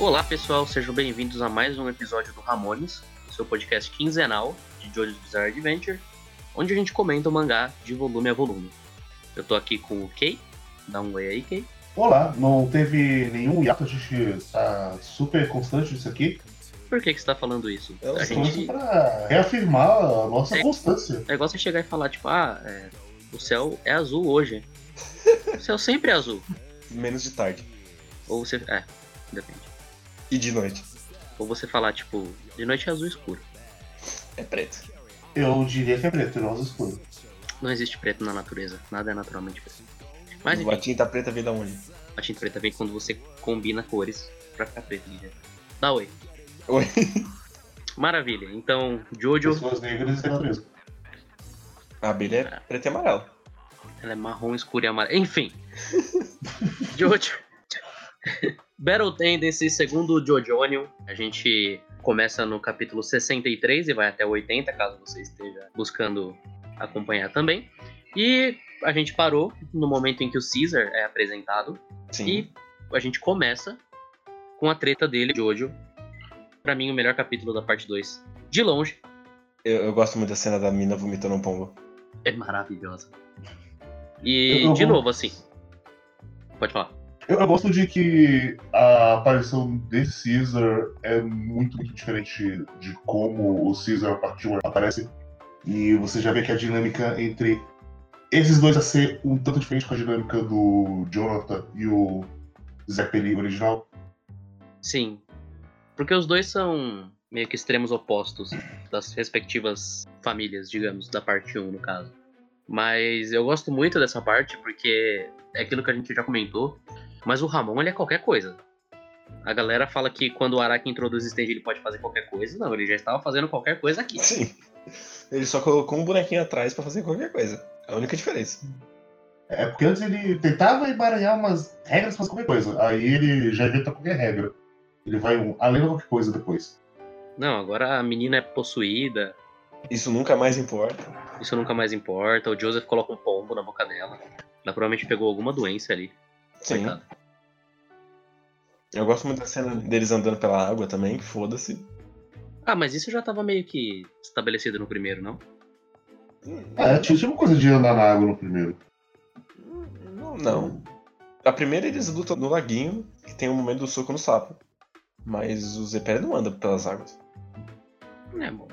Olá pessoal, sejam bem-vindos a mais um episódio do Ramones, o seu podcast quinzenal de Jojo's Bizarre Adventure, onde a gente comenta o mangá de volume a volume. Eu tô aqui com o Kei, dá um oi aí, Kei. Olá, não teve nenhum hiato, a gente tá super constante nisso aqui. Por que, que você tá falando isso? É a gente... pra reafirmar a nossa É. constância. É igual você chegar e falar, tipo, ah, é, o céu é azul hoje. o céu sempre é azul. Menos de tarde. Ou você. É, depende. E de noite. Ou você falar, tipo, de noite é azul escuro. É preto. Eu diria que é preto e rosa escuro. Não existe preto na natureza. Nada é naturalmente preto. Mas a enfim, tinta preta veio da onde? a tinta preta vem quando você combina cores pra ficar preto. Né? Dá oi. Oi. Maravilha. Então, Jojo, Pessoas negras e natureza. A abelha é preta e amarela. ela é marrom escuro e amarelo. Enfim. Jojo. Battle Tendency, segundo Jojo Onion. A gente começa no capítulo 63 e vai até o 80, caso você esteja buscando acompanhar também. E a gente parou no momento em que o Caesar é apresentado. Sim. E a gente começa com a treta dele, Jojo. Pra mim, o melhor capítulo da parte 2. De longe, Eu, eu gosto muito da cena da mina vomitando um pombo. é maravilhosa. E, de novo, assim. Pode falar. Eu, eu gosto de que a aparição desse Caesar é muito, muito diferente de como o Caesar do aparece. E você já vê que a dinâmica entre esses dois a ser um tanto diferente com a dinâmica do Jonathan e o Zeppelin original. Sim. Porque os dois são meio que extremos opostos das respectivas famílias, digamos, da parte 1, no caso. Mas eu gosto muito dessa parte porque é aquilo que a gente já comentou. Mas o Ramon, ele é qualquer coisa. A galera fala que quando o Araki introduz o stage ele pode fazer qualquer coisa. Não, ele já estava fazendo qualquer coisa aqui. Sim. Ele só colocou um bonequinho atrás pra fazer qualquer coisa. É a única diferença. É porque antes ele tentava embaralhar umas regras pra fazer qualquer coisa. Aí ele já inventa qualquer regra. Ele vai um, além de qualquer coisa depois. Não, agora a menina é possuída. Isso nunca mais importa. Isso nunca mais importa. O Joseph coloca um pombo na boca dela. Ela provavelmente pegou alguma doença ali. Sim. Eu gosto muito da cena deles andando pela água também, que foda-se. Ah, mas isso já tava meio que estabelecido no primeiro, não? É, tinha tinha uma coisa de andar na água no primeiro. Não, não. A primeira eles lutam no laguinho, que tem o momento do soco no sapo. Mas o Zepere não anda pelas águas. É bom.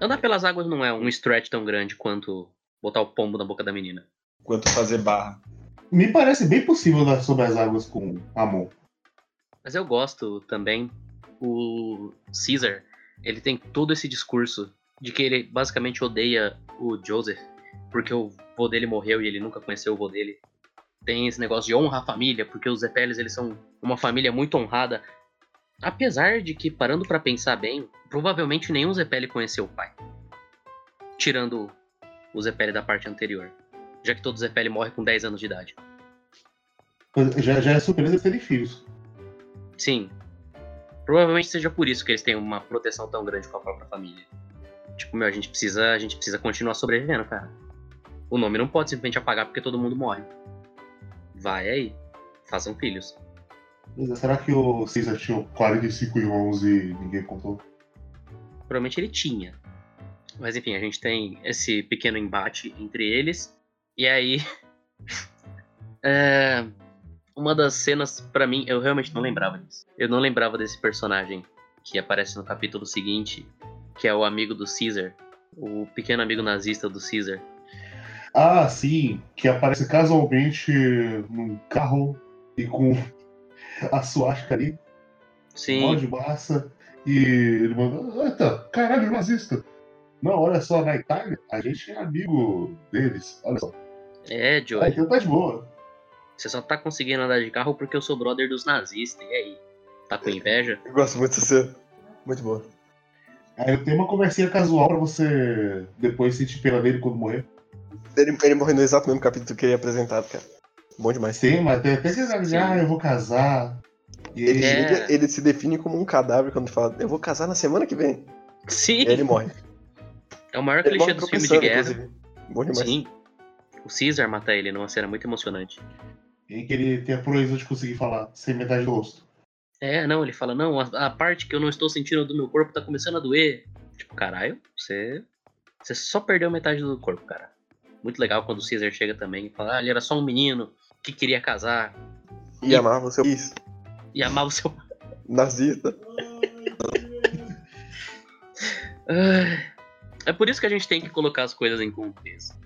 Andar pelas águas não é um stretch tão grande quanto botar o pombo na boca da menina. Quanto fazer barra. Me parece bem possível andar sobre as águas com Amon. Mas eu gosto também. O Caesar, ele tem todo esse discurso de que ele basicamente odeia o Joseph porque o vô dele morreu e ele nunca conheceu o vô dele. Tem esse negócio de honra à família, porque os Zepeles eles são uma família muito honrada. Apesar de que, parando pra pensar bem, provavelmente nenhum Zepele conheceu o pai. Tirando o Zepele da parte anterior. Já que todo Zepele morre com 10 anos de idade. Já, já é surpresa terem filhos. Sim. Provavelmente seja por isso que eles têm uma proteção tão grande com a própria família. Tipo, meu, a gente precisa, a gente precisa continuar sobrevivendo, cara. O nome não pode simplesmente apagar porque todo mundo morre. Vai aí. Façam filhos. Mas será que o Caesar tinha 45 irmãos e ninguém contou? Provavelmente ele tinha. Mas enfim, a gente tem esse pequeno embate entre eles. E aí. é, Uma das cenas, pra mim, eu realmente não lembrava disso. Eu não lembrava desse personagem que aparece no capítulo seguinte, que é o amigo do Caesar. O pequeno amigo nazista do Caesar. Ah, sim, que aparece casualmente num carro e com a suástica ali, mó Sim, de massa, e ele manda, eita, caralho, nazista. Não, olha só, na Itália, a gente é amigo deles, olha só. É, Joe. Ah, então tá de boa. Você só tá conseguindo andar de carro porque eu sou brother dos nazistas. E aí? Tá com inveja? Eu gosto muito dessa cena. Muito boa. Aí eu tenho uma conversinha casual pra você depois sentir pena dele quando morrer. Ele, ele morreu no exato mesmo capítulo que ele é apresentado, cara. Bom demais. Sim, mas tem até que ah, eu vou casar. E Ele, ele, É. ele, ele se define como um cadáver quando fala, eu vou casar na semana que vem. Sim! E aí ele morre. É o maior Ele clichê morre dos filmes de guerra. inclusive. Bom demais. Sim. O Caesar mata ele numa cena muito emocionante. em que ele tem a proeza de conseguir falar sem metade do rosto. É, não, ele fala, não, a, a parte que eu não estou sentindo do meu corpo tá começando a doer. Tipo, caralho, você. Você só perdeu metade do corpo, cara. Muito legal quando o Caesar chega também e fala, ah, ele era só um menino que queria casar. E, amava o seu país. E amava o seu. Nazista. É por isso que a gente tem que colocar as coisas em contexto.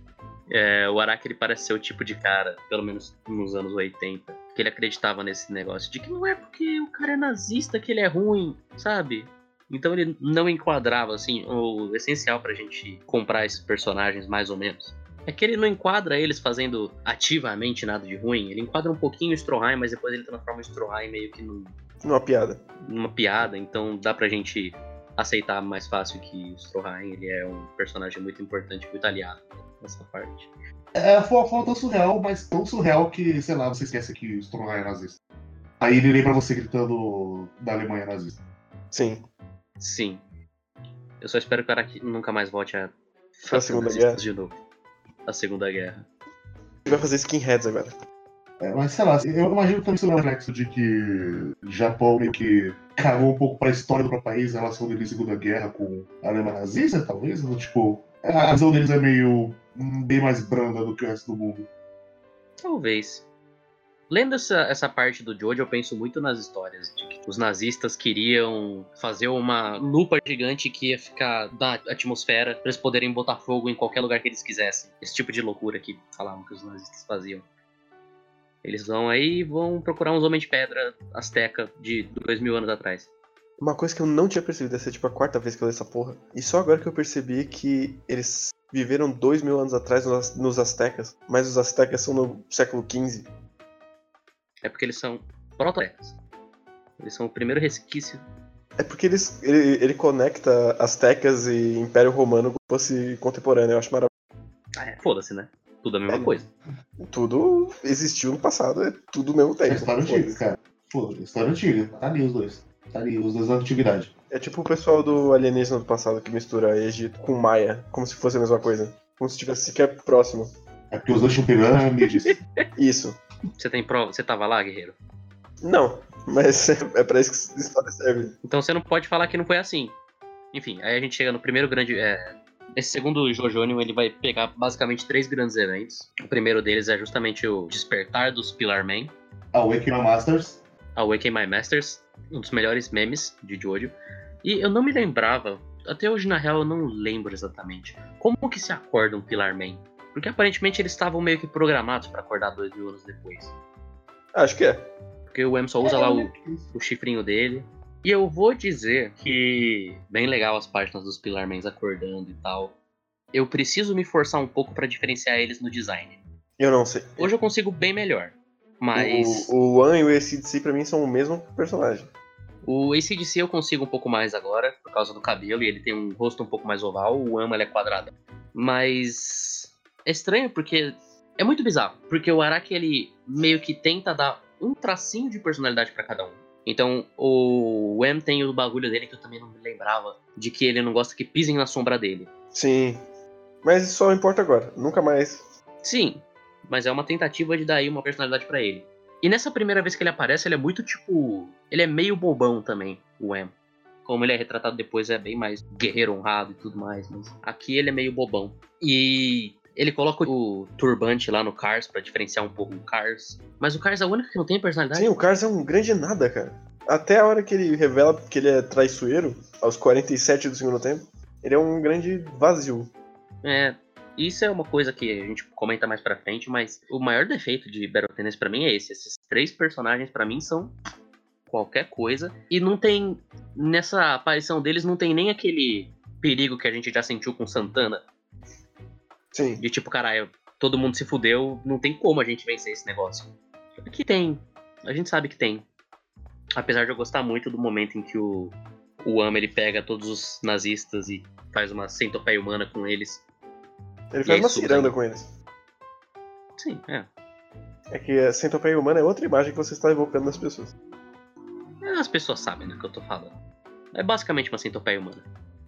É, o Araki ele parece ser o tipo de cara, pelo menos nos anos 80, que ele acreditava nesse negócio de que não é porque o cara é nazista que ele é ruim, sabe? Então ele não enquadrava, assim, o essencial pra gente comprar esses personagens mais ou menos. É que ele não enquadra eles fazendo ativamente nada de ruim, ele enquadra um pouquinho o Stroheim, mas depois ele transforma o Stroheim meio que num, Numa piada. numa piada, então dá pra gente aceitar mais fácil que o Stroheim ele é um personagem muito importante, muito aliado nessa parte. É, foi uma forma tão surreal, mas tão surreal que, sei lá, você esquece que o Stroheim é nazista. Aí ele lembra você gritando da Alemanha nazista. Sim. Sim. Eu só espero que o Araki nunca mais volte a Pra Segunda Guerra. de novo. A Segunda Guerra. Ele vai fazer skinheads agora. É, mas sei lá, eu imagino também isso é um reflexo de que Japão meio que cagou um pouco pra história do próprio país, a relação dele em Segunda Guerra com a Alemanha nazista, talvez. Tipo, a visão deles é meio hum, bem mais branda do que o resto do mundo. Talvez. Lendo essa, essa parte do Jojo, eu penso muito nas histórias de que os nazistas queriam fazer uma lupa gigante que ia ficar na atmosfera para eles poderem botar fogo em qualquer lugar que eles quisessem. Esse tipo de loucura que falavam que os nazistas faziam. Eles vão aí e vão procurar uns homens de pedra azteca de dois mil anos atrás. Uma coisa que eu não tinha percebido, essa é tipo a quarta vez que eu li essa porra. E só agora que eu percebi que eles viveram dois mil anos atrás nos, nos Aztecas, mas os Aztecas são no século XV. É porque eles são proto Eles são o primeiro resquício. É porque eles, ele, ele conecta Aztecas e Império Romano como se fosse contemporâneo, eu acho maravilhoso. Ah, é, foda-se, né? Tudo a mesma É. coisa. Tudo existiu no passado, é tudo ao mesmo É tempo. história antiga, cara. Pô, história antiga. Tá ali os dois. Tá ali, os dois da antiguidade. É tipo o pessoal do alienígena do passado que mistura Egito com Maia, como se fosse a mesma coisa. Como se estivesse sequer próximo. É porque os dois tinham pirâmides. Isso. Você tem prova? Você tava lá, guerreiro? Não, mas é pra isso que a história serve. Então você não pode falar que não foi assim. Enfim, aí a gente chega no primeiro grande. É... Esse segundo Jojonion, ele vai pegar basicamente três grandes eventos. O primeiro deles é justamente o Despertar dos Pillar Men, Awakening Masters. Awaken My Masters, um dos melhores memes de Jojo. E eu não me lembrava, até hoje na real eu não lembro exatamente, como que se acorda um Pillar Man. Porque aparentemente eles estavam meio que programados pra acordar dois mil anos depois. Acho que é. Porque o M só usa lá o, o chifrinho dele. E eu vou dizer que bem legal as páginas dos Pillarmans acordando e tal. Eu preciso me forçar um pouco pra diferenciar eles no design. Eu não sei. Hoje eu consigo bem melhor. Mas O, o One e o ACDC pra mim são o mesmo personagem. o ACDC eu consigo um pouco mais agora, por causa do cabelo, e ele tem um rosto um pouco mais oval, o Ama ele é quadrado. Mas é estranho porque é muito bizarro, porque o Araki ele meio que tenta dar um tracinho de personalidade pra cada um. Então, o M tem o bagulho dele que eu também não me lembrava, de que ele não gosta que pisem na sombra dele. Sim. Mas isso só importa agora. Nunca mais. Sim, mas é uma tentativa de dar aí uma personalidade pra ele. E nessa primeira vez que ele aparece, ele é muito tipo. Ele é meio bobão também, o M. Como ele é retratado depois, é bem mais guerreiro honrado e tudo mais. Mas aqui ele é meio bobão. E ele coloca o turbante lá no Cars pra diferenciar um pouco o Cars. Mas o Cars é o único que não tem personalidade. Sim, o Cars é um grande nada, cara. Até a hora que ele revela que ele é traiçoeiro, aos 47 do segundo tempo, ele é um grande vazio. É, isso é uma coisa que a gente comenta mais pra frente, mas o maior defeito de Battle Tennis pra mim é esse. Esses três personagens pra mim são qualquer coisa e não tem nessa aparição deles não tem nem aquele perigo que a gente já sentiu com Santana, Sim. de tipo, caralho, todo mundo se fudeu, não tem como a gente vencer esse negócio. Aqui tem, a gente sabe que tem. Apesar de eu gostar muito do momento em que o o Ama ele pega todos os nazistas e faz uma centopeia humana com eles. Ele faz aí, uma Susan? ciranda com eles. Sim, é. É que a centopeia humana é outra imagem que você está evocando nas pessoas. As pessoas sabem do que eu tô falando. É basicamente uma centopeia humana.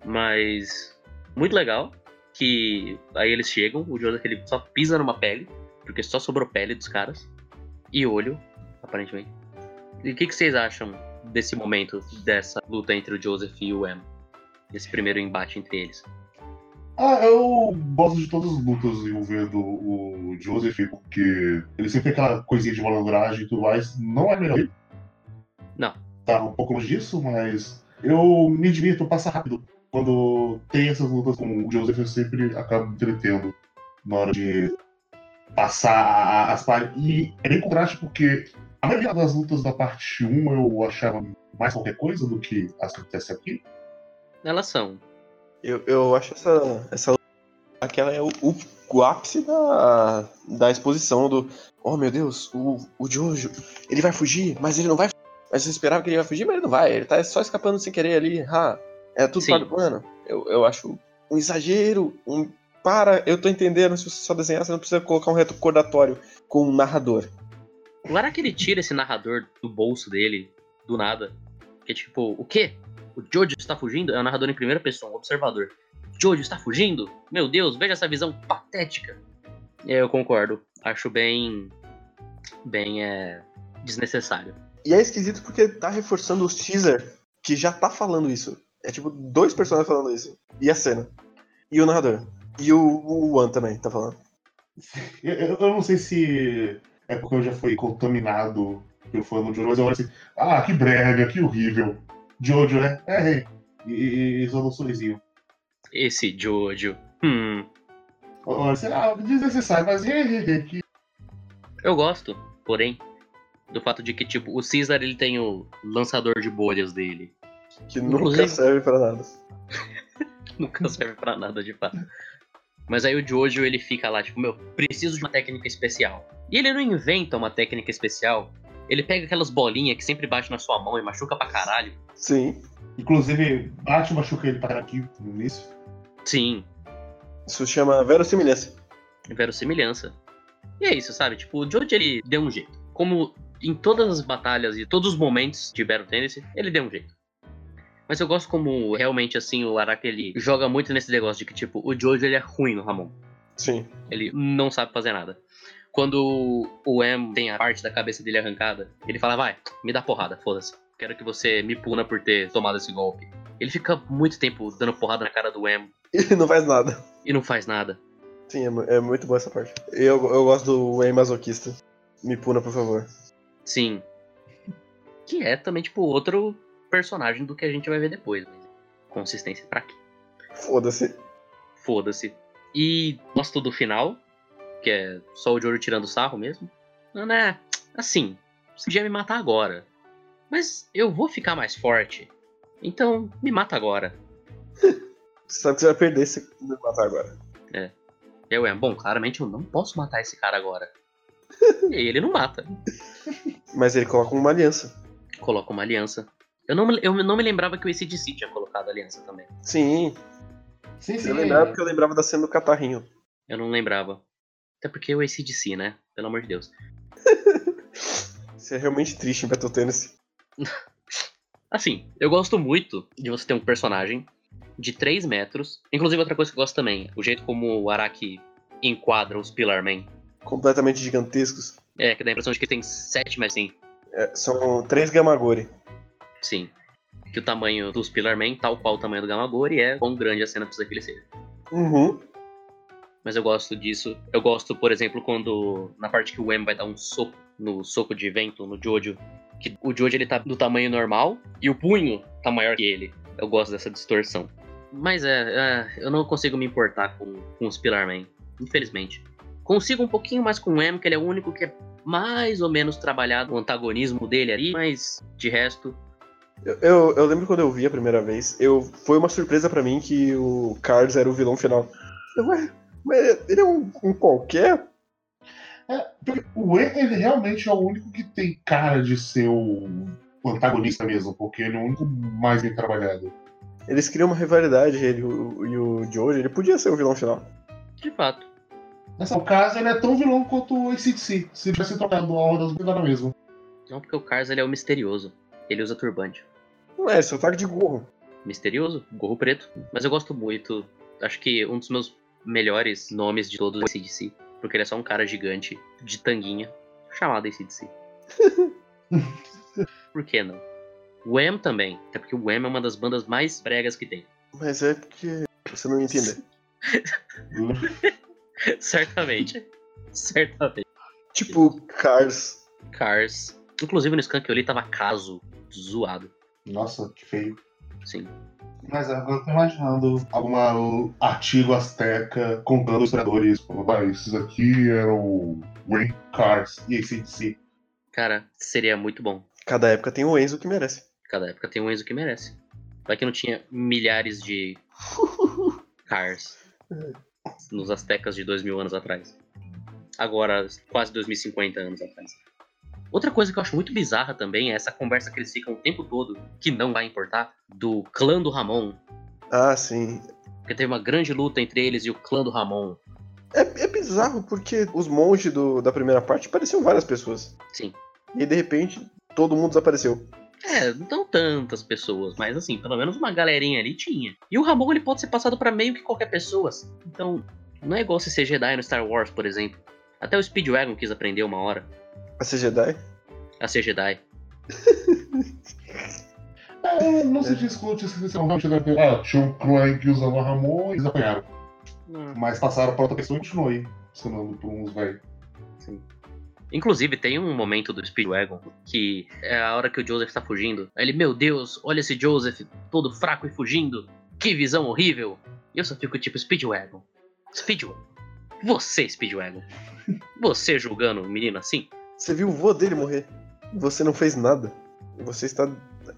Mas. Muito legal. Que aí eles chegam, o Joseph ele só pisa numa pele, porque só sobrou pele dos caras. E olho, aparentemente. E o que, que vocês acham desse momento, dessa luta entre o Joseph e o M? Esse primeiro embate entre eles. Ah, eu gosto de todas as lutas envolvendo o Joseph, porque ele sempre tem aquela coisinha de malandragem e tudo mais. Não é melhor. Não. Tá um pouco longe disso, mas eu me divirto, passa rápido. Quando tem essas lutas com o Joseph, eu sempre acabo me entretendo na hora de passar as partes. E é bem contraste porque a maioria das lutas da parte 1 eu achava mais qualquer coisa do que as que acontece aqui. Elas são. Eu, eu acho essa, essa. Aquela é o, o, ápice da, da exposição do. Oh meu Deus, o, o Jojo, ele vai fugir, mas ele não vai. Mas você esperava que ele ia fugir, mas ele não vai. Ele tá só escapando sem querer ali. Ah, é tudo plano. Eu, eu acho um exagero, um. Para, eu tô entendendo, se você só desenhar, você não precisa colocar um recordatório com um narrador. O Araki ele tira esse narrador do bolso dele, do nada. Que é tipo, o quê? O Jojo está fugindo? É um narrador em primeira pessoa, um observador. Jojo está fugindo? Meu Deus, veja essa visão patética. É, eu concordo. Acho bem. bem é. desnecessário. E é esquisito porque tá reforçando o Caesar, que já tá falando isso. É tipo dois personagens falando isso. E a cena. E o narrador. E o, o One também tá falando. Eu, eu- não sei se é porque eu já fui contaminado pelo fã do Jojo, mas eu olho assim, ah, que brega, que horrível. Jojo, né? É, é. E, e um sorrisinho. Esse Jojo. Hum. Olha assim, ah, desnecessário, mas é, é, é, que Eu gosto, porém, do fato de que, tipo, o Caesar ele tem o lançador de bolhas dele. Que nunca Inclusive- serve pra nada. Nunca serve pra nada, de fato. Mas aí o Jojo, ele fica lá, tipo, meu, preciso de uma técnica especial. E ele não inventa uma técnica especial. Ele pega aquelas bolinhas que sempre bate na sua mão e machuca pra caralho. Sim. Inclusive, bate machuca ele para aqui no início. Sim, Isso chama verossimilhança. verossimilhança. E é isso, sabe? Tipo, o Jojo, ele deu um jeito. Como em todas as batalhas e todos os momentos de Battle Tendency, ele deu um jeito. Mas eu gosto como, realmente, assim, o Araki, ele joga muito nesse negócio de que, tipo, o Jojo, ele é ruim no Ramon. Sim. Ele não sabe fazer nada. Quando o M tem a parte da cabeça dele arrancada, ele fala, vai, me dá porrada, foda-se. Quero que você me puna por ter tomado esse golpe. Ele fica muito tempo dando porrada na cara do M E não faz nada. e não faz nada. Sim, é, é muito boa essa parte. Eu, eu gosto do Wayne masoquista. Me puna, por favor. Sim. Que é também, tipo, outro personagem do que a gente vai ver depois. Consistência pra quê? Foda-se. Foda-se. E gosto do final, que é só o Joro tirando sarro mesmo. Não, né? Assim, você podia me matar agora. Mas eu vou ficar mais forte. Então, me mata agora. Você sabe que você vai perder se me matar agora. Eu é, bom, claramente eu não posso matar esse cara agora. e ele não mata. Mas ele coloca uma aliança. Coloca uma aliança. Eu não, me- eu não me lembrava que o ACDC tinha colocado aliança também. Sim. Sim, sim. Eu lembrava porque eu lembrava da cena do catarrinho. Eu não lembrava. Até porque o ACDC, né? Pelo amor de Deus. Isso é realmente triste em Battle Tennis. Assim, eu gosto muito de você ter um personagem de 3 metros. Inclusive, outra coisa que eu gosto também, o jeito como o Araki enquadra os Pillar Men. Completamente gigantescos. É, que dá a impressão de que tem 7 metros, sim. É, são três Gamagori. Sim. Que o tamanho dos Pillar Men, tal qual o tamanho do Gamagori, é quão grande a cena precisa que ele seja. Uhum. Mas eu gosto disso. Eu gosto, por exemplo, quando na parte que o M vai dar um soco no soco de vento no Jojo, que o Jojo ele tá do tamanho normal e o punho tá maior que ele. Eu gosto dessa distorção. Mas é, é, eu não consigo me importar com, com os Pillar Man, infelizmente. Consigo um pouquinho mais com o M, que ele é o único que é mais ou menos trabalhado o antagonismo dele ali, mas de resto, Eu, eu, eu lembro quando eu vi a primeira vez, eu foi uma surpresa pra mim que o Carlos era o vilão final. Eu, ué, mas ele é um, um qualquer? É, porque o E, ele realmente é o único que tem cara de ser o antagonista mesmo, porque ele é o único mais bem trabalhado. Eles criam uma rivalidade, ele o- e o Jojo, ele podia ser o vilão final. de fato. Nesse caso, ele é tão vilão quanto o ACDC. Se tivesse trocado a ordem das coisas, era mesmo. Não porque o Cars ele é o misterioso. Ele usa turbante. Não é, só ataque de gorro. misterioso, gorro preto. Mas eu gosto muito. Acho que um dos meus melhores nomes de todos é ACDC. Porque ele é só um cara gigante de tanguinha chamado ACDC. Por que não? O Wham também, até porque o Wham é uma das bandas mais bregas que tem. Mas é porque você não entende. Certamente. Certamente. Tipo, Cars. Cars. Inclusive no Skunk eu li tava caso zoado. Nossa, que feio. Sim. Mas agora eu tô imaginando algum artigo asteca contando os historiadores. Vai, esses aqui eram Wayne Cars e ACDC. Cara, seria muito bom. Cada época tem o Enzo que merece. Cada época tem um Enzo que merece. Vai que não tinha milhares de cars nos Aztecas de dois mil anos atrás. Agora, quase 2050 anos atrás. Outra coisa que eu acho muito bizarra também é essa conversa que eles ficam o tempo todo, que não vai importar, do clã do Ramon. Ah, sim. Porque teve uma grande luta entre eles e o clã do Ramon. É, é bizarro porque os monges do- da primeira parte pareciam várias pessoas. Sim. E de repente todo mundo desapareceu. É, não tantas pessoas, mas assim, pelo menos uma galerinha ali tinha. E o Ramon ele pode ser passado pra meio que qualquer pessoa. Então, não é igual você ser Jedi no Star Wars, por exemplo. Até o Speedwagon quis aprender uma hora A ser Jedi? a ser Jedi. É, não se discute se você não vai chegar aqui. Ah, tinha um clã que usava Ramon e eles apanharam. Mas passaram pra outra pessoa e continuou aí, ensinando por uns velhos. Sim. Inclusive, tem um momento do Speedwagon que é a hora que o Joseph tá fugindo. Aí ele, meu Deus, olha esse Joseph todo fraco e fugindo. Que visão horrível. E eu só fico tipo, Speedwagon. Speedwagon. Você, Speedwagon. Você julgando um menino assim? Você viu o vô dele morrer. Você não fez nada. Você está.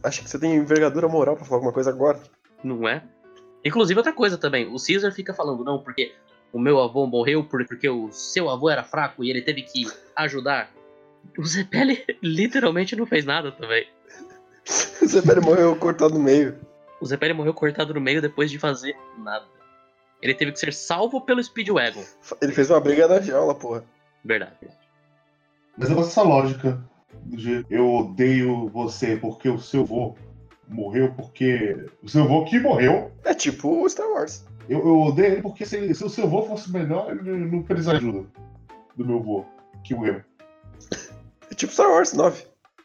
Acho que você tem envergadura moral pra falar alguma coisa agora. Não é? Inclusive, outra coisa também. O Caesar fica falando, não, porque o meu avô morreu por- porque o seu avô era fraco e ele teve que ajudar. O Zepelli literalmente não fez nada também. O Zepere morreu cortado no meio. O Zepelli morreu cortado no meio depois de fazer nada. Ele teve que ser salvo pelo Speedwagon. Ele fez uma briga na jaula, porra. Verdade. Mas eu gosto dessa lógica de eu odeio você porque o seu avô morreu porque. O seu avô que morreu. É tipo o Star Wars. Eu, eu odeio ele porque se, ele- se o seu avô fosse melhor, ele não precisaria de ajuda do meu avô que morreu. É tipo Star Wars 9.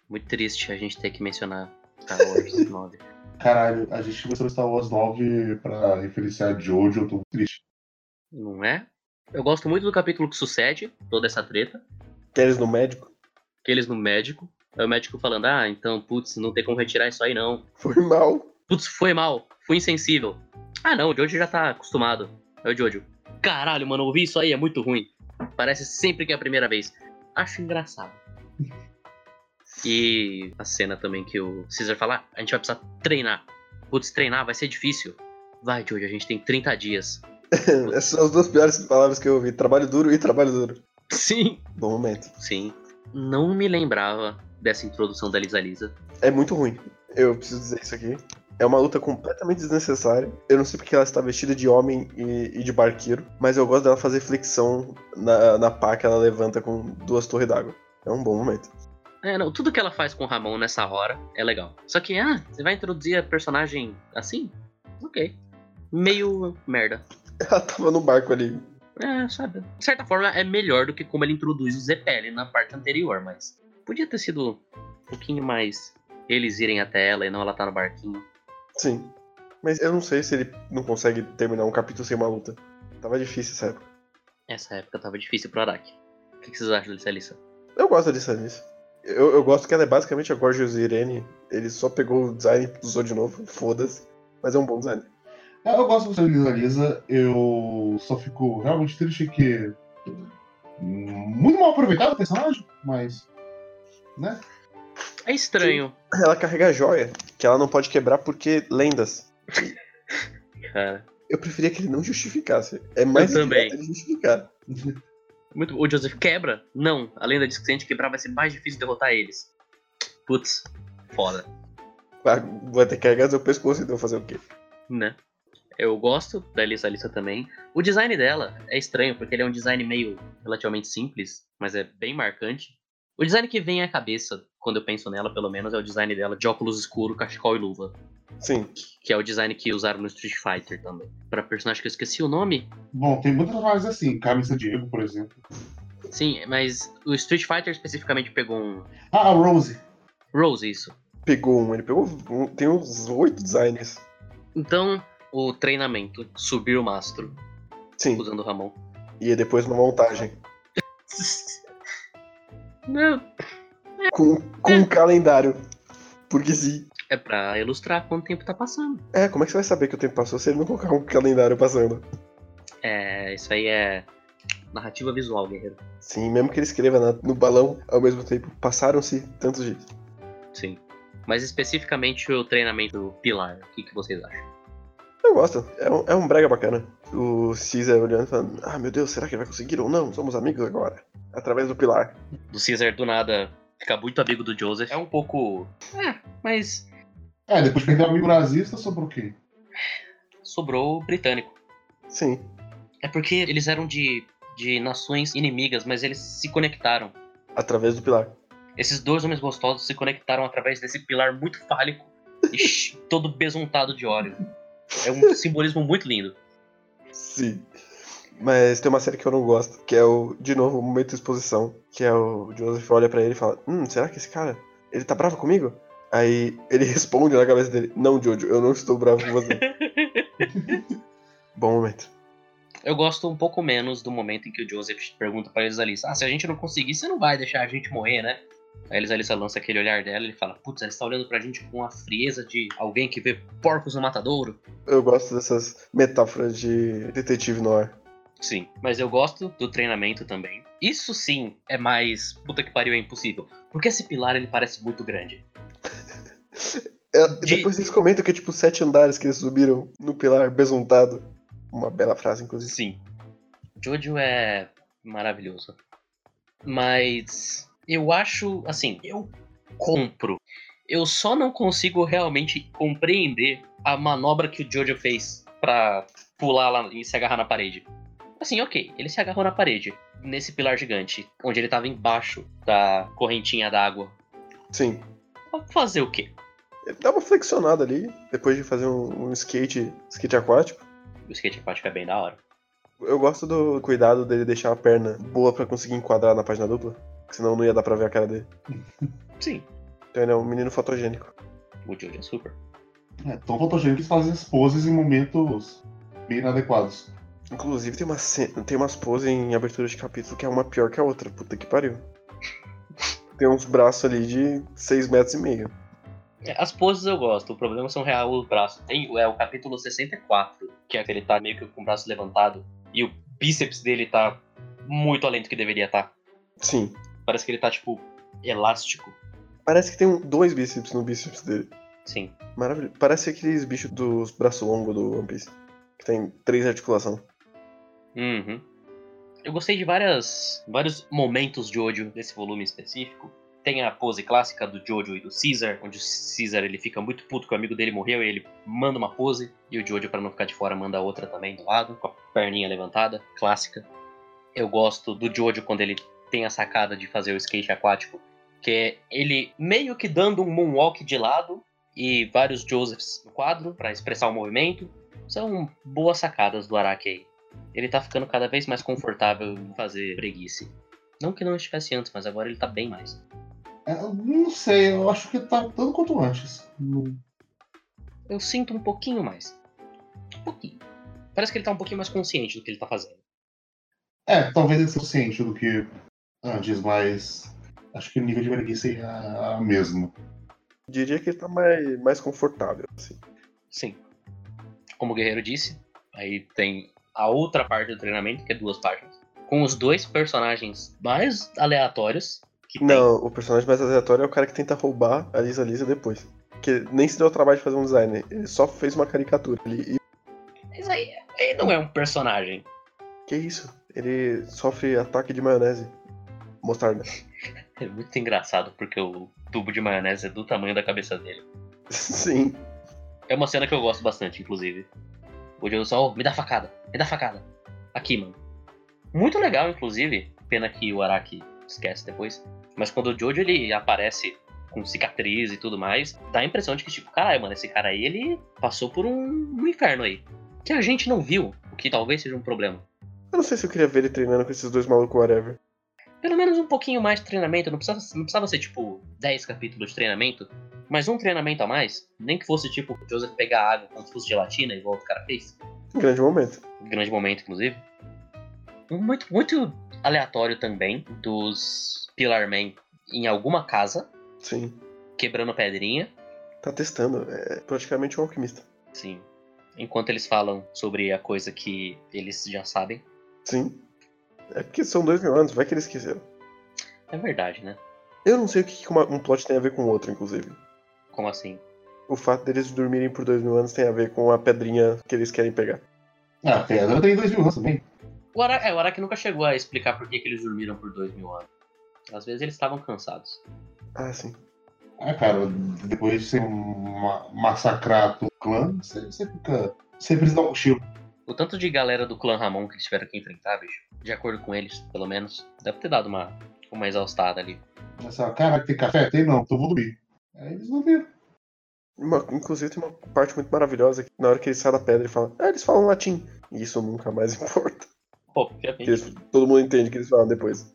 Muito triste a gente ter que mencionar Star Wars 9. Caralho, a gente começou Star Wars 9 pra referenciar Jojo, eu tô muito triste. Não é? Eu gosto muito do capítulo que sucede toda essa treta. Queres no médico. Que eles no médico. Aí o médico falando, ah, então, putz, não tem como retirar isso aí não. Foi mal. Putz, foi mal, fui insensível. Ah não, o Jojo já tá acostumado. Aí o Jojo, caralho, mano, ouvir isso aí é muito ruim. Parece sempre que é a primeira vez. Acho engraçado. E a cena também que o Caesar fala, ah, a gente vai precisar treinar. Putz, treinar vai ser difícil. Vai, Jojo, a gente tem 30 dias. Essas são as duas piores palavras que eu ouvi. Trabalho duro e trabalho duro. Sim. Bom momento. Sim. Não me lembrava dessa introdução da Lisa Lisa. É muito ruim. Eu preciso dizer isso aqui. É uma luta completamente desnecessária. Eu não sei porque ela está vestida de homem e, e de barqueiro, mas eu gosto dela fazer flexão na, na pá que ela levanta com duas torres d'água. É um bom momento. É, não, tudo que ela faz com o Ramon nessa hora é legal. Só que, ah, você vai introduzir a personagem assim? Ok. Meio merda. Ela tava no barco ali. É, sabe? De certa forma, é melhor do que como ele introduz o Zepelli na parte anterior, mas podia ter sido um pouquinho mais eles irem até ela e não ela tá no barquinho. Sim. Mas eu não sei se ele não consegue terminar um capítulo sem uma luta. Tava difícil essa época. Essa época tava difícil pro Araki. O que que vocês acham dessa Alissa? Eu gosto da Alice. Eu, eu gosto que ela é basicamente a Gorgeous Irene. Ele só pegou o design e usou de novo. Foda-se. Mas é um bom design. É, Eu gosto do Lisa Lisa, eu só fico realmente triste que. Muito mal aproveitado o personagem, mas. né? É estranho, Ela carrega a joia, que ela não pode quebrar porque lendas. cara. Eu preferia que ele não justificasse. É mais Eu também. justificar. Muito... O Joseph quebra? Não. A lenda diz que se a gente quebrar vai ser mais difícil derrotar eles. Putz, foda. Vai ter que carregar seu pescoço, então fazer o quê? né? Eu gosto da Elisa Alissa também. O design dela é estranho, porque ele é um design meio relativamente simples, mas é bem marcante. O design que vem à cabeça, quando eu penso nela, pelo menos, é o design dela de óculos escuro, cachecol e luva. Sim. Que é o design que usaram no Street Fighter também. Pra personagem que eu esqueci o nome. Bom, tem muitas mais assim, Camisa Diego, por exemplo. Sim, mas o Street Fighter especificamente pegou um. Ah, a Rose. Rose, isso. pegou um, ele pegou. um- tem uns oito designers. Então, o treinamento, subir o mastro, Sim, usando o Ramon. e depois uma montagem. Não, Com, com um calendário. Porque sim. é pra ilustrar quanto tempo tá passando. É, como é que você vai saber que o tempo passou se ele não colocar um calendário passando? É, isso aí é narrativa visual, guerreiro. Sim, mesmo que ele escreva na- no balão ao mesmo tempo. Passaram-se tantos dias. Sim. Mas especificamente o treinamento pilar, o que, que vocês acham? Eu gosto. É um, é um brega bacana. O Caesar olhando e falando: Ah, meu Deus, será que ele vai conseguir ou não? Somos amigos agora. Através do pilar. Do Caesar do nada ficar muito amigo do Joseph. É um pouco. É, mas É, depois de perder o amigo nazista, sobrou o quê? sobrou o britânico. Sim. É porque eles eram de, de nações inimigas, mas eles se conectaram. Através do pilar. Esses dois homens gostosos se conectaram através desse pilar muito fálico e todo besuntado de óleo. É um simbolismo muito lindo. Sim. Mas tem uma série que eu não gosto, que é o, de novo, o momento de exposição. Que é o Joseph olha pra ele e fala: Hum, será que esse cara, ele tá bravo comigo? Aí ele responde na cabeça dele: Não, Jojo, eu não estou bravo com você. Bom momento. Eu gosto um pouco menos do momento em que o Joseph pergunta pra eles Alissa: Ah, se a gente não conseguir, você não vai deixar a gente morrer, né? Aí eles Alissa lança aquele olhar dela e ele fala: Putz, ela está olhando pra gente com a frieza de alguém que vê porcos no matadouro. Eu gosto dessas metáforas de detetive no ar. Sim, mas eu gosto do treinamento também. Isso sim é mais. Puta que pariu, é impossível. Porque esse pilar ele parece muito grande. É, De- Depois eles comentam que é tipo sete andares que eles subiram no pilar besuntado. Uma bela frase, inclusive. Sim. Jojo é maravilhoso. Mas eu acho, assim, eu compro. Eu só não consigo realmente compreender a manobra que o Jojo fez pra pular lá e se agarrar na parede. Assim, ok, ele se agarrou na parede, nesse pilar gigante, onde ele tava embaixo da correntinha d'água. Sim. Fazer o quê? Ele dá uma flexionada ali, depois de fazer um, um skate, skate aquático. O skate aquático é bem da hora. Eu gosto do cuidado dele deixar a perna boa pra conseguir enquadrar na página dupla. Senão não ia dar pra ver a cara dele. Sim, Então ele é um menino fotogênico. o Jojo é super. É, tão fotogênicos fazem as poses em momentos bem inadequados. Inclusive tem, uma tem umas poses em abertura de capítulo que é uma pior que a outra. Puta que pariu. Tem uns braços ali de 6 metros e meio. É, As poses eu gosto, o problema são real os braços. Tem é o capítulo 64, que é que ele tá meio que com o braço levantado e o bíceps dele tá muito além do que deveria estar. Sim. Parece que ele tá, tipo, elástico. Parece que tem um- dois bíceps no bíceps dele. Sim. Maravilhoso. Parece aqueles bichos dos braços longos do One Piece. Que tem três articulações. Uhum. Eu gostei de várias, vários momentos de Jojo nesse volume específico. Tem a pose clássica do Jojo e do Caesar, onde o Caesar ele fica muito puto que o amigo dele morreu e ele manda uma pose. E o Jojo, pra não ficar de fora, manda outra também do lado, com a perninha levantada, clássica. Eu gosto do Jojo quando ele tem a sacada de fazer o skate aquático, que é ele meio que dando um moonwalk de lado e vários Josephs no quadro pra expressar o movimento. São boas sacadas do Araki aí. Ele tá ficando cada vez mais confortável em fazer preguiça. Não que não estivesse antes, mas agora ele tá bem mais. É, eu não sei, eu acho que tá tanto quanto antes. Eu sinto um pouquinho mais. Um pouquinho. Parece que ele tá um pouquinho mais consciente do que ele tá fazendo. É, talvez ele seja ciente do que antes, mas acho que o nível de preguiça é o mesmo. Diria que ele tá mais, mais confortável, assim. Sim. Como o Guerreiro disse, aí tem a outra parte do treinamento, que é duas páginas. Com os dois personagens mais aleatórios que tem. Não, o personagem mais aleatório é o cara que tenta roubar a Lisa Lisa depois. Que nem se deu o trabalho de fazer um design, ele só fez uma caricatura. Ele, e Mas aí, aí não é um personagem. que isso? Ele sofre ataque de maionese. Mostarda. É muito engraçado, porque o tubo de maionese é do tamanho da cabeça dele. Sim. É uma cena que eu gosto bastante, inclusive. O Jojo só, "Oh, me dá facada, me dá facada. Aqui, mano. Muito legal, inclusive. Pena que o Araki esquece depois. Mas quando o Jojo ele aparece com cicatriz e tudo mais, dá a impressão de que, tipo, caralho, mano, esse cara aí, ele passou por um, um inferno aí. Que a gente não viu, o que talvez seja um problema. Eu não sei se eu queria ver ele treinando com esses dois malucos whatever. Pelo menos um pouquinho mais de treinamento, não precisava, não precisava ser, tipo, 10 capítulos de treinamento. Mas um treinamento a mais, nem que fosse tipo o Joseph pegar água como se fosse gelatina, igual o cara fez. Grande momento. Grande momento, inclusive. Muito, muito aleatório também dos Pillar Men em alguma casa, Sim. quebrando pedrinha. Tá testando. É praticamente um alquimista. Sim. Enquanto eles falam sobre a coisa que eles já sabem. Sim. É porque são dois mil anos, vai que eles esqueceram. É verdade, né? Eu não sei o que uma- um plot tem a ver com o outro, inclusive. Como assim? O fato deles dormirem por dois mil anos tem a ver com a pedrinha que eles querem pegar. Ah, a pedra tem dois mil anos também. O Araki, é, o Araki nunca chegou a explicar por que, que eles dormiram por dois mil anos. Às vezes eles estavam cansados. Ah, sim. Ah, cara, depois de você ma- massacrar todo o clã, você, você fica. Você precisa dar um cochilo. O tanto de galera do clã Ramon que eles tiveram que enfrentar, bicho, de acordo com eles, pelo menos, deve ter dado uma, uma exaustada ali. Essa, cara, tem café? Tem não, então eu vou dormir. Aí eles dormiram. Uma- inclusive tem uma parte muito maravilhosa que na hora que eles saem da pedra e falam, ah, eles falam latim. E isso nunca mais importa. Pô, Que obviamente. eles- todo mundo entende que eles falam depois.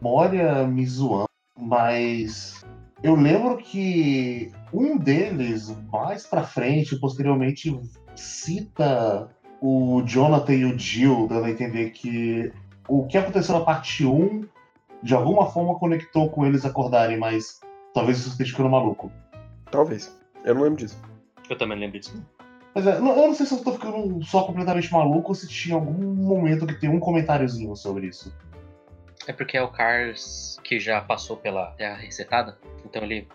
Moria me zoando, mas eu lembro que um deles, mais pra frente, posteriormente, cita o Jonathan e o Jill, dando a entender que o que aconteceu na parte 1 de alguma forma conectou com eles acordarem, mas talvez isso esteja ficando maluco. Talvez. Eu não lembro disso. Eu também lembro disso. Mas é, eu não sei se eu tô ficando só completamente maluco ou se tinha algum momento que tem um comentáriozinho sobre isso. É porque é o Cars que já passou pela Terra Resetada, então ele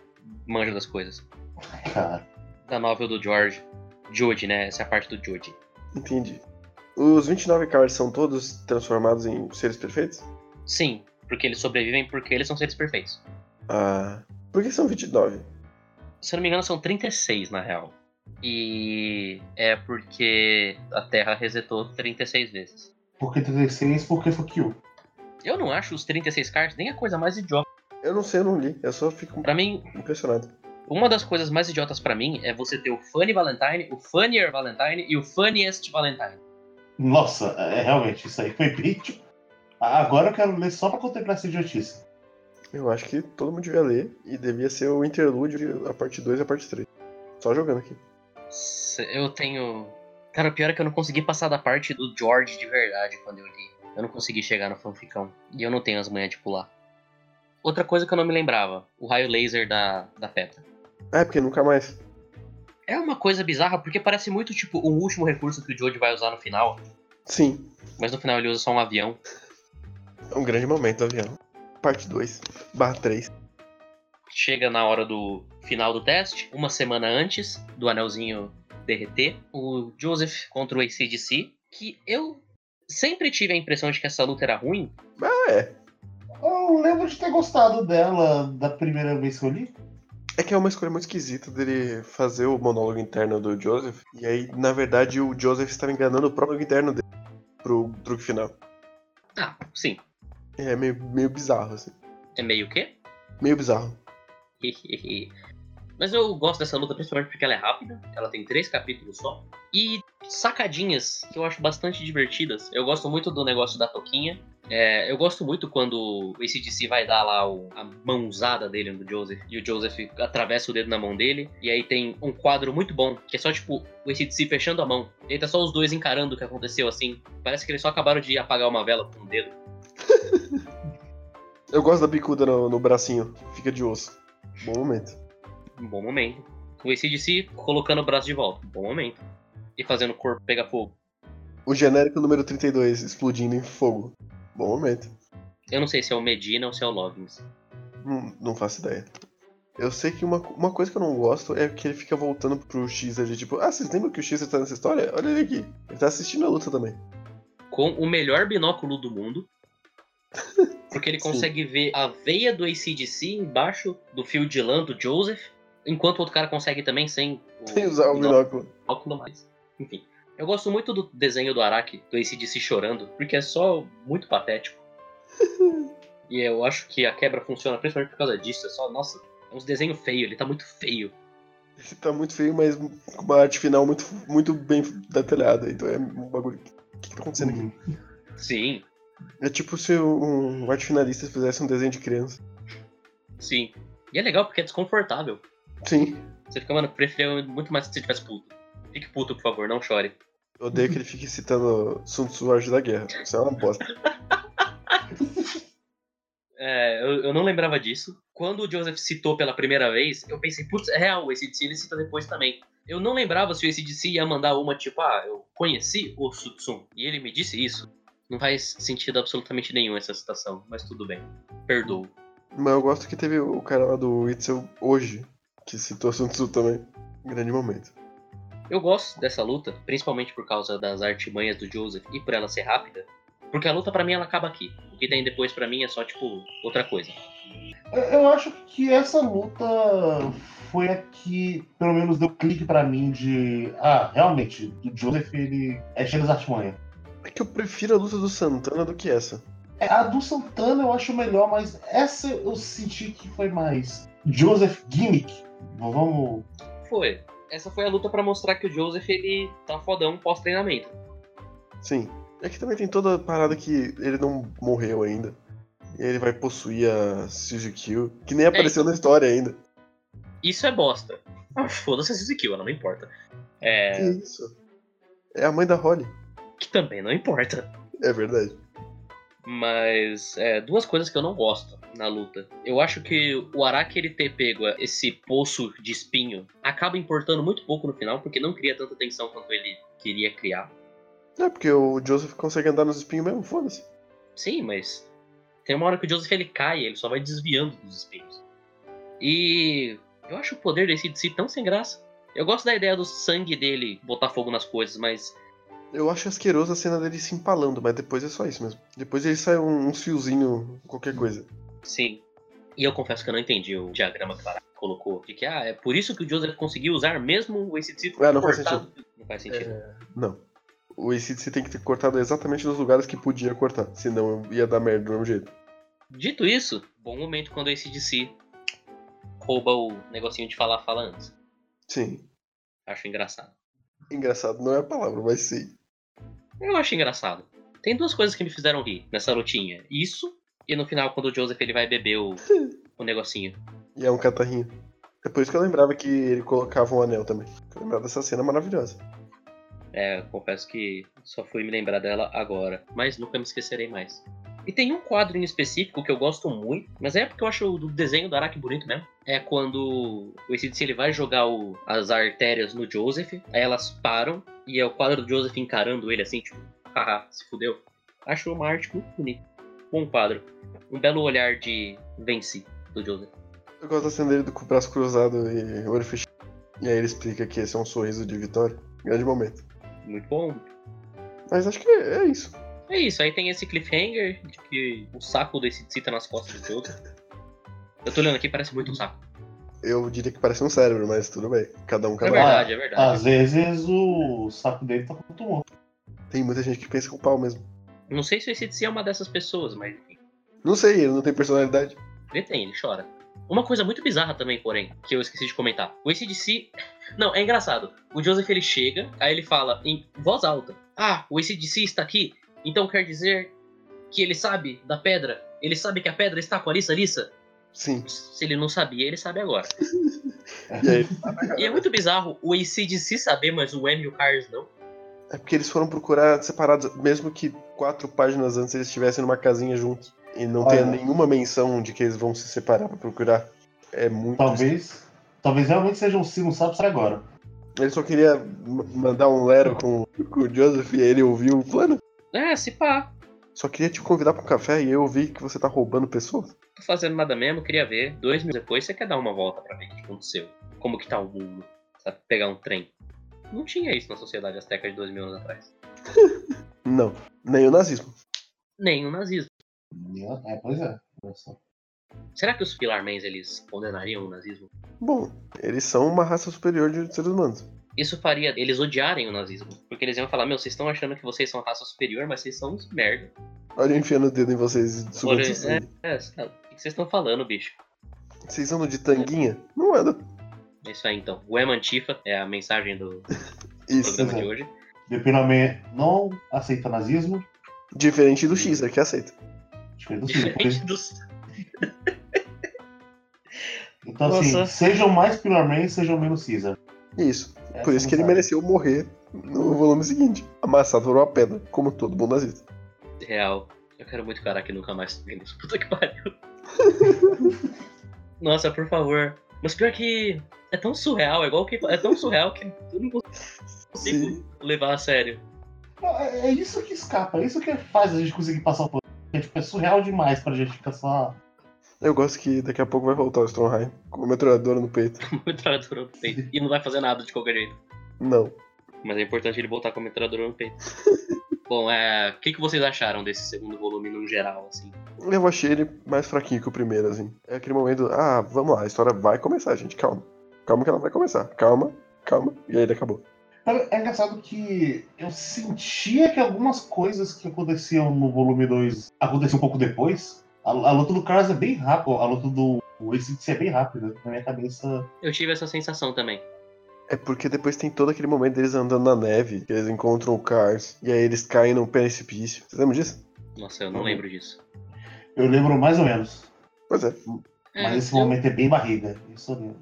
manja das coisas. Cara, Da novel do George. Jude, né? Essa é a parte do Jude. Entendi. Os 29 cards são todos transformados em seres perfeitos? Sim, porque eles sobrevivem porque eles são seres perfeitos. Ah. Por que são 29? Se eu não me engano, são 36 na real. E é porque a Terra resetou 36 vezes. porque 36, porque fuck you. Eu não acho os 36 cards nem a coisa mais idiota. Eu não sei, eu não li. Eu só fico Pra mim, impressionado. Uma das coisas mais idiotas pra mim é você ter o Funny Valentine, o Funnier Valentine e o Funniest Valentine. Nossa, é realmente, isso aí foi bem. tipo, ah, Agora eu quero ler só pra contemplar essa idiotice. Eu acho que todo mundo devia ler e devia ser o interlúdio, a parte 2 e a parte 3. Só jogando aqui. Eu tenho. Cara, o pior é que eu não consegui passar da parte do George de verdade quando eu li. Eu não consegui chegar no fanficão. E eu não tenho as manhas de pular. Outra coisa que eu não me lembrava: o raio laser da, da Petra. É porque nunca mais. É uma coisa bizarra porque parece muito tipo um último recurso que o George vai usar no final. Sim, Mas no final ele usa só um avião. é um grande momento avião. Parte 2, barra 3. Chega na hora do final do teste, uma semana antes do anelzinho derreter, o Joseph contra o ACDC, que eu sempre tive a impressão de que essa luta era ruim. Ah, é. Eu lembro de ter gostado dela da primeira vez que eu li. É que é uma escolha muito esquisita dele fazer o monólogo interno do Joseph. E aí, na verdade, o Joseph estava enganando o próprio interno dele pro truque final. Ah, sim. É meio, meio bizarro, assim. É meio quê? Meio bizarro. Mas eu gosto dessa luta principalmente porque ela é rápida, ela tem três capítulos só. E sacadinhas que eu acho bastante divertidas. Eu gosto muito do negócio da toquinha. É, eu gosto muito quando o ACDC vai dar lá o- a mãozada dele no Joseph. E o Joseph atravessa o dedo na mão dele. E aí tem um quadro muito bom, que é só tipo o ACDC fechando a mão. E aí tá só os dois encarando o que aconteceu assim. Parece que eles só acabaram de apagar uma vela com o dedo. Eu gosto da bicuda no, no bracinho. Fica de osso. Bom momento. Um bom momento. O ACDC colocando o braço de volta. Um bom momento. E fazendo o corpo pegar fogo. O genérico número 32 explodindo em fogo. Bom momento. Eu não sei se é o Medina ou se é o Loggins. Não, não faço ideia. Eu sei que uma, uma coisa que eu não gosto é que ele fica voltando pro X ali, tipo, ah, vocês lembram que o X tá nessa história? Olha ele aqui. Ele tá assistindo a luta também. Com o melhor binóculo do mundo. Porque ele consegue ver a veia do ACDC embaixo do fio de lã do Joseph. Enquanto o outro cara consegue também sem o Sem usar o binóculo. binóculo mais. Enfim. Eu gosto muito do desenho do Araki, do ACDC chorando, porque é só muito patético. e eu acho que a quebra funciona principalmente por causa disso. É só, nossa, é uns desenhos feios, ele tá muito feio. Ele tá muito feio, mas com uma arte final muito, muito bem detalhada. Então é um bagulho. O que, que tá acontecendo aqui? Hum, Sim, É tipo se um arte finalista fizesse um desenho de criança. sim. E é legal porque é desconfortável. Sim. Você fica, mano, preferia muito mais que você tivesse puto. Fique puto, por favor, não chore. Eu odeio que ele fique citando Sun Tzu Arte da Guerra. Isso é uma bosta. É, eu, eu não lembrava disso. Quando o Joseph citou pela primeira vez, eu pensei, putz, é real, o ACDC ele cita depois também. Eu não lembrava se o ACDC ia mandar uma tipo, ah, eu conheci o Sutsum. E ele me disse isso. Não faz sentido absolutamente nenhum essa citação, mas tudo bem. Perdoo. Mas eu gosto que teve o cara lá do Itzel hoje, que citou Sun Tzu também. Grande momento. Eu gosto dessa luta, principalmente por causa das artimanhas do Joseph e por ela ser rápida. Porque a luta pra mim ela acaba aqui. O que tem depois pra mim é só tipo outra coisa. Eu- acho que essa luta foi a que, pelo menos, deu clique pra mim de. Ah, realmente, o Joseph ele é cheio das artimanhas. É que eu prefiro a luta do Santana do que essa. É, A do Santana eu acho melhor, mas essa eu senti que foi mais Joseph Gimmick. Vamos. Foi. Essa foi a luta pra mostrar que o Joseph ele tá fodão pós-treinamento. Sim. É que também tem toda a parada que ele não morreu ainda. E ele vai possuir a Suzy Kill, que nem apareceu na história ainda. Isso é bosta. Ah, Foda-se a Suzy Kill, não importa. É. Que isso? É a mãe da Holly. Que também não importa. É verdade. Mas é, duas coisas que eu não gosto na luta. Eu acho que o Araki ele ter pego esse poço de espinho acaba importando muito pouco no final, porque não cria tanta tensão quanto ele queria criar. É porque o Joseph consegue andar nos espinhos mesmo, foda-se. Sim, mas tem uma hora que o Joseph ele cai, ele só vai desviando dos espinhos. E eu acho o poder desse de si tão sem graça. Eu gosto da ideia do sangue dele botar fogo nas coisas, mas Eu acho asqueroso a cena dele se empalando, mas depois é só isso mesmo. Depois ele sai um, uns fiozinhos, qualquer coisa. Sim. E eu confesso que eu não entendi o diagrama que o Araki colocou. De que, ah, é por isso que o Joseph conseguiu usar mesmo o ACDC É, não faz cortado. Não faz sentido. Não. O ACDC tem que ter cortado exatamente nos lugares que podia cortar, senão ia dar merda do mesmo jeito. Dito isso, bom momento quando o ACDC rouba o negocinho de falar fala antes. Sim. Acho engraçado. Engraçado não é a palavra, mas sim. Eu acho engraçado. Tem duas coisas que me fizeram rir nessa lutinha. Isso e no final quando o Joseph ele vai beber o, o negocinho. E é um catarrinho. É por isso que eu lembrava que ele colocava um anel também. Eu lembrava dessa cena maravilhosa. É, confesso que só fui me lembrar dela agora, mas nunca me esquecerei mais. E tem um quadro em específico que eu gosto muito, mas é porque eu acho o desenho do Araki bonito mesmo. É quando o ACDC ele vai jogar o- as artérias no Joseph, aí elas param, e é o quadro do Joseph encarando ele assim, tipo, haha, se fudeu. Acho uma arte muito bonita. Bom quadro. Um belo olhar de venci do Joseph. Eu gosto da cena dele com o braço cruzado e olho fechado. E aí ele explica que esse é um sorriso de vitória. Grande momento. Muito bom. Mas acho que é, é isso. É isso, aí tem esse cliffhanger de que o saco desse tá nas costas do Joseph. Eu tô olhando aqui, parece muito um saco. Eu diria que parece um cérebro, mas tudo bem. Cada um, É cada um. verdade, é verdade. Às vezes o saco dele tá muito morto. Tem muita gente que pensa com o pau mesmo. Não sei se o ACDC é uma dessas pessoas, mas enfim. Não sei, ele não tem personalidade. Ele tem, ele chora. Uma coisa muito bizarra também, porém, que eu esqueci de comentar. O ACDC. Não, é engraçado. O Joseph ele chega, aí ele fala em voz alta: Ah, o ACDC está aqui, então quer dizer que ele sabe da pedra? Ele sabe que a pedra está com a Lissa Lissa? Sim. Se ele não sabia, ele sabe agora. E aí, E é muito bizarro o ACDC saber, mas o M e o Cars não. é porque eles foram procurar separados, mesmo que quatro páginas antes eles estivessem numa casinha juntos. E não Olha. tenha nenhuma menção de que eles vão se separar pra procurar. É muito. Talvez. Talvez realmente seja um si, não sabe se é agora. Ele só queria mandar um Lero com, com o Joseph e ele ouviu o plano. É, se pá. Só queria te convidar pra um café e eu ouvi que você tá roubando pessoas. Tô fazendo nada mesmo, queria ver. Dois meses depois você quer dar uma volta pra ver o que aconteceu. Como que tá o mundo. Sabe? Pegar um trem. Não tinha isso na sociedade azteca de dois mil anos atrás. Não, nem o nazismo. Nem o nazismo. É, pois é. Olha só. Será que os Pilarmens eles condenariam o nazismo? Bom, eles são uma raça superior de seres humanos. Isso faria eles odiarem o nazismo. Porque eles iam falar, meu, vocês estão achando que vocês são raça superior, mas vocês são uns merda. Olha eu enfiando o dedo em vocês Olha, é, é, o que vocês estão falando, bicho? Vocês andam de tanguinha? Não anda. É isso aí então. O Emantifa é a mensagem do Isso. programa de hoje. Depinamento não aceita nazismo. Diferente do Xer, que aceita. Diferente do porque dos. Então, assim, Nossa. sejam mais Pillar Man, sejam menos Caesar. Isso. Essa Por isso que ele mereceu morrer no volume seguinte. Amassado por uma pedra, como todo bom nazista. Real. Eu quero muito cara que nunca mais vê isso. Puta que pariu. Nossa, por favor. Mas pior que é tão surreal, é igual que. É tão surreal que eu não consigo Sim. levar a sério. É é isso que escapa, é isso que faz a gente conseguir passar o plano. É, tipo, é surreal demais pra gente ficar só. Eu gosto que daqui a pouco vai voltar o Stromheim com uma metralhadora no peito. metralhadora no peito. E não vai fazer nada de qualquer jeito. Não. Mas é importante ele voltar com a metralhadora no peito. Bom, é. O que, que vocês acharam desse segundo volume no geral, assim? Eu achei ele mais fraquinho que o primeiro, assim. É aquele momento, ah, vamos lá, a história vai começar, gente, calma. Calma que ela vai começar. Calma, calma. E aí ele acabou. Cara, É engraçado que eu sentia que algumas coisas que aconteciam no volume 2 aconteciam um pouco depois. A, a luta do Carlos é bem rápida, a luta do ACDC é bem rápida. Na minha cabeça. Eu tive essa sensação também. É porque depois tem todo aquele momento deles andando na neve, que eles encontram o Cars, e aí eles caem num precipício. Vocês lembram disso? Nossa, eu não lembro disso. Eu lembro mais ou menos. Pois é. É, Mas esse eu- momento é bem barriga. Isso eu lembro.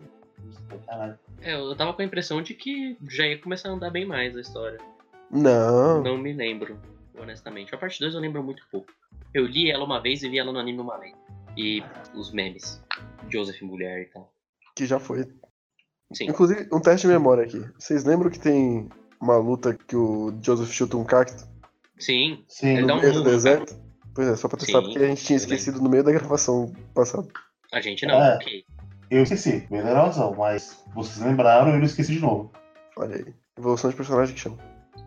Caralho. É, eu tava com a impressão de que já ia começar a andar bem mais a história. Não. Não me lembro, honestamente. A parte 2 eu lembro muito pouco. Eu li ela uma vez e vi ela no anime uma vez. E os memes. Joseph mulher e tal. Que já foi. Sim. Inclusive, um teste de memória aqui. Vocês lembram que tem uma luta que o Joseph chuta um cacto Sim, Sim, Ele no- dá um meio do murro, deserto? Pois é, só pra testar, Sim, porque a gente tinha esquecido no meio da gravação passada. a gente não, É. ok. eu esqueci, razão, mas vocês lembraram e eu não esqueci de novo. Olha aí. Evolução de personagem que chama.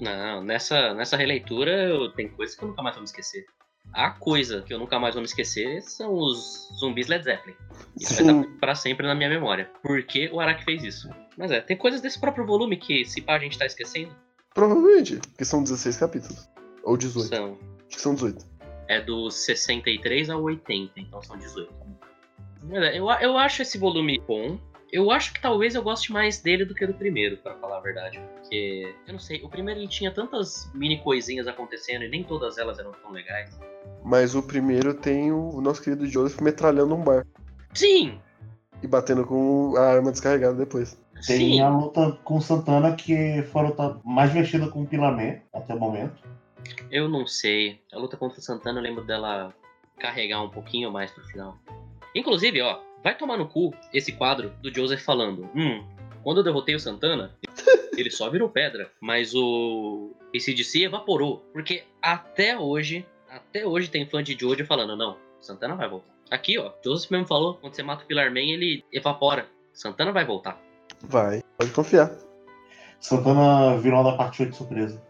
Não, nessa, nessa releitura eu, tem coisas que eu nunca mais vou me esquecer. A coisa que eu nunca mais vou me esquecer são os zumbis Led Zeppelin. Isso vai Sim. estar pra sempre na minha memória. Por que o Araki fez isso? Mas é, tem coisas desse próprio volume que se pá a gente tá esquecendo. Provavelmente, porque são 16 capítulos. Ou 18. São, Acho que são 18. é do 63 ao 80, então são 18. Mas é, Eu, eu acho esse volume bom. Eu acho que talvez eu goste mais dele do que do primeiro, pra falar a verdade. Porque, eu não sei, o primeiro ele tinha tantas mini coisinhas acontecendo e nem todas elas eram tão legais. Mas o primeiro tem o nosso querido Joseph metralhando um bar. Sim! E batendo com a arma descarregada depois. Tem Sim! a luta com o Santana, que foi a luta mais divertida com o Pilaman até o momento. Eu não sei. A luta contra o Santana eu lembro dela carregar um pouquinho mais pro final. Inclusive, ó, vai tomar no cu esse quadro do Joseph falando: Hum, quando eu derrotei o Santana, ele só virou pedra, mas o ACDC evaporou. Porque até hoje, até hoje tem fã de Jojo falando: Não, Santana vai voltar. Aqui, ó, Joseph mesmo falou: quando você mata o Pilar Man, ele evapora. Santana vai voltar. Vai. Pode confiar. Santana virou da parte 8 surpresa.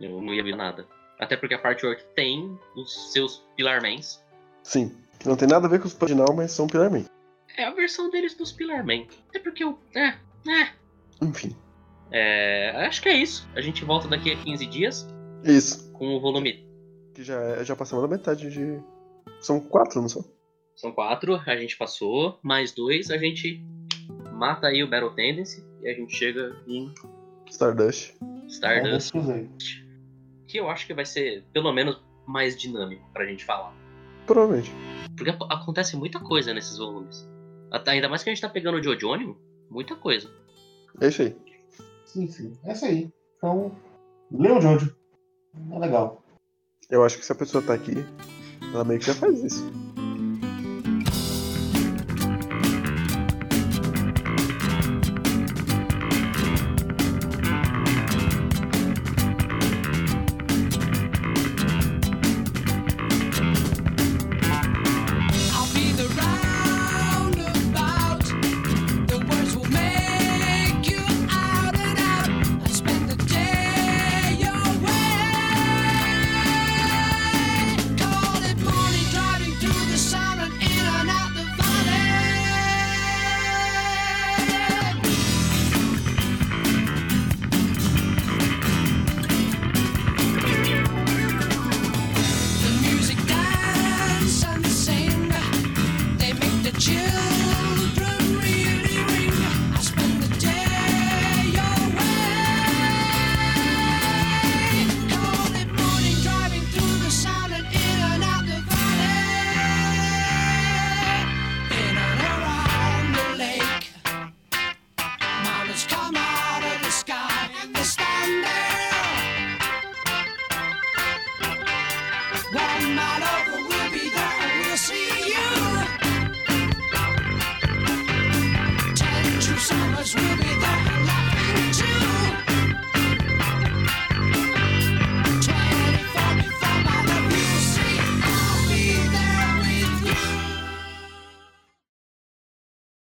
Eu não ia ver nada. Até porque a parte 8 tem os seus Pilarmans. Sim. Que não tem nada a ver com os original, mas são Pilar Man. É a versão deles dos Pilarman. É porque eu. É, é. Enfim. É, acho que é isso. A gente volta daqui a 15 dias Isso. com o volume. Que já, já passamos da metade de. São quatro, não são? São quatro, a gente passou, mais dois, a gente mata aí o Battle Tendency e a gente chega em Stardust. Stardust, que eu acho que vai ser pelo menos mais dinâmico pra gente falar. Provavelmente. Porque acontece muita coisa nesses volumes. Até- Ainda mais que a gente tá pegando o Jojônimo, muita coisa. É isso aí. Sim, sim. É isso aí. Então, lê o Jojo. É legal. Eu acho que se a pessoa tá aqui, ela meio que já faz isso.